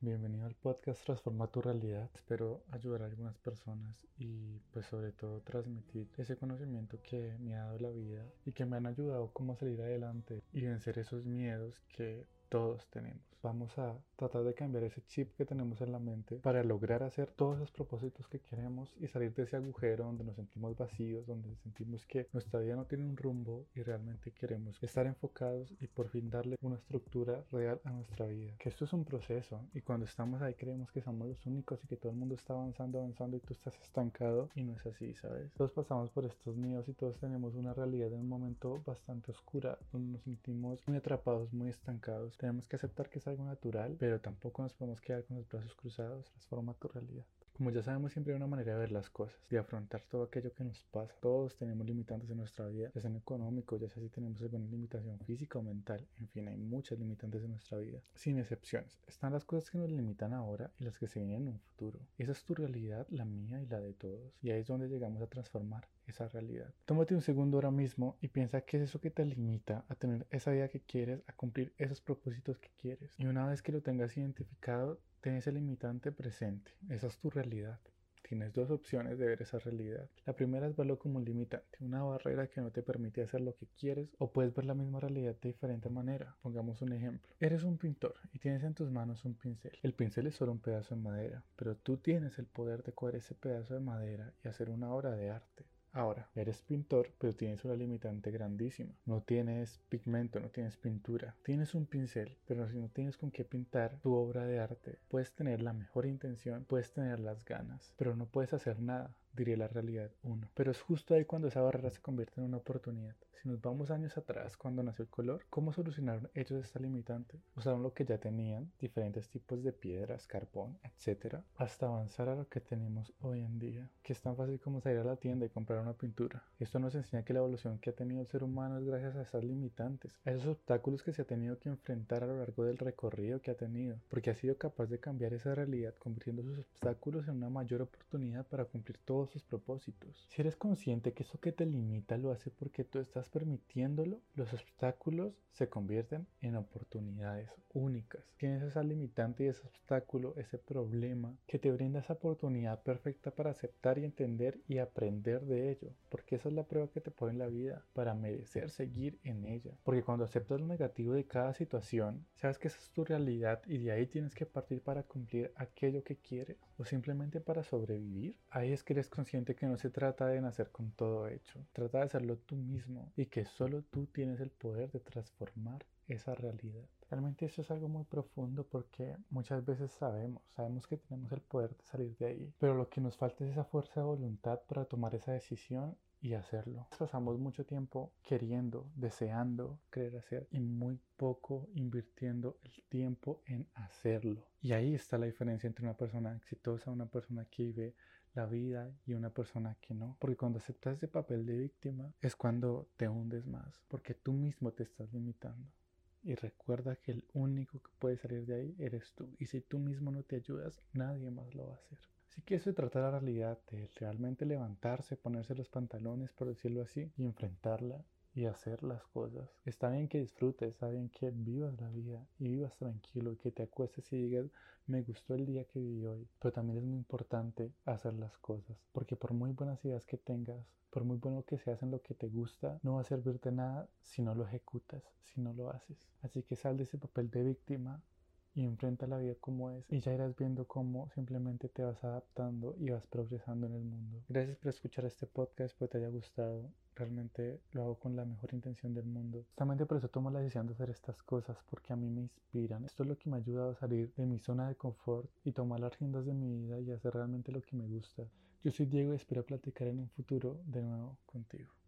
Bienvenido al podcast Transforma tu realidad. Espero ayudar a algunas personas y pues sobre todo transmitir ese conocimiento que me ha dado la vida y que me han ayudado como a salir adelante y vencer esos miedos que todos tenemos. Vamos a tratar de cambiar ese chip que tenemos en la mente para lograr hacer todos esos propósitos que queremos y salir de ese agujero donde nos sentimos vacíos, donde sentimos que nuestra vida no tiene un rumbo y realmente queremos estar enfocados y por fin darle una estructura real a nuestra vida. Que esto es un proceso y cuando estamos ahí creemos que somos los únicos y que todo el mundo está avanzando, avanzando y tú estás estancado y no es así, ¿sabes? Todos pasamos por estos miedos y todos tenemos una realidad en un momento bastante oscura donde nos sentimos muy atrapados, muy estancados tenemos que aceptar que es algo natural, pero tampoco nos podemos quedar con los brazos cruzados. Transforma tu realidad. Como ya sabemos, siempre hay una manera de ver las cosas, de afrontar todo aquello que nos pasa. Todos tenemos limitantes en nuestra vida, ya sea en económico, ya sea si tenemos alguna limitación física o mental. En fin, hay muchas limitantes en nuestra vida, sin excepciones. Están las cosas que nos limitan ahora y las que se vienen en un futuro. Esa es tu realidad, la mía y la de todos. Y ahí es donde llegamos a transformar esa realidad. Tómate un segundo ahora mismo y piensa qué es eso que te limita a tener esa vida que quieres, a cumplir esos propósitos que quieres. Y una vez que lo tengas identificado, Ten ese limitante presente. Esa es tu realidad. Tienes dos opciones de ver esa realidad. La primera es verlo como un limitante, una barrera que no te permite hacer lo que quieres o puedes ver la misma realidad de diferente manera. Pongamos un ejemplo. Eres un pintor y tienes en tus manos un pincel. El pincel es solo un pedazo de madera, pero tú tienes el poder de coger ese pedazo de madera y hacer una obra de arte. Ahora, eres pintor, pero tienes una limitante grandísima. No tienes pigmento, no tienes pintura. Tienes un pincel, pero si no tienes con qué pintar tu obra de arte, puedes tener la mejor intención, puedes tener las ganas, pero no puedes hacer nada diría la realidad 1. Pero es justo ahí cuando esa barrera se convierte en una oportunidad. Si nos vamos años atrás, cuando nació el color, ¿cómo solucionaron ellos esta limitante? Usaron lo que ya tenían, diferentes tipos de piedras, carbón, etc., hasta avanzar a lo que tenemos hoy en día, que es tan fácil como salir a la tienda y comprar una pintura. Esto nos enseña que la evolución que ha tenido el ser humano es gracias a esas limitantes, a esos obstáculos que se ha tenido que enfrentar a lo largo del recorrido que ha tenido, porque ha sido capaz de cambiar esa realidad, convirtiendo sus obstáculos en una mayor oportunidad para cumplir todos sus propósitos. Si eres consciente que eso que te limita lo hace porque tú estás permitiéndolo, los obstáculos se convierten en oportunidades únicas. Tienes esa limitante y ese obstáculo, ese problema que te brinda esa oportunidad perfecta para aceptar y entender y aprender de porque esa es la prueba que te pone la vida para merecer seguir en ella. Porque cuando aceptas lo negativo de cada situación, sabes que esa es tu realidad y de ahí tienes que partir para cumplir aquello que quieres o simplemente para sobrevivir. Ahí es que eres consciente que no se trata de nacer con todo hecho, trata de hacerlo tú mismo y que solo tú tienes el poder de transformar esa realidad. Realmente eso es algo muy profundo porque muchas veces sabemos, sabemos que tenemos el poder de salir de ahí, pero lo que nos falta es esa fuerza de voluntad para tomar esa decisión y hacerlo. Pasamos mucho tiempo queriendo, deseando querer hacer y muy poco invirtiendo el tiempo en hacerlo. Y ahí está la diferencia entre una persona exitosa, una persona que vive la vida y una persona que no. Porque cuando aceptas ese papel de víctima es cuando te hundes más, porque tú mismo te estás limitando. Y recuerda que el único que puede salir de ahí eres tú. Y si tú mismo no te ayudas, nadie más lo va a hacer. Así que eso trata la realidad, de realmente levantarse, ponerse los pantalones, por decirlo así, y enfrentarla y hacer las cosas. Está bien que disfrutes, está bien que vivas la vida y vivas tranquilo y que te acuestes y digas, me gustó el día que viví hoy. Pero también es muy importante hacer las cosas, porque por muy buenas ideas que tengas, por muy bueno que seas en lo que te gusta, no va a servirte nada si no lo ejecutas, si no lo haces. Así que sal de ese papel de víctima y enfrenta la vida como es y ya irás viendo cómo simplemente te vas adaptando y vas progresando en el mundo. Gracias por escuchar este podcast, espero te haya gustado. Realmente lo hago con la mejor intención del mundo. Justamente por eso tomo la decisión de hacer estas cosas, porque a mí me inspiran. Esto es lo que me ha ayudado a salir de mi zona de confort y tomar las riendas de mi vida y hacer realmente lo que me gusta. Yo soy Diego y espero platicar en un futuro de nuevo contigo.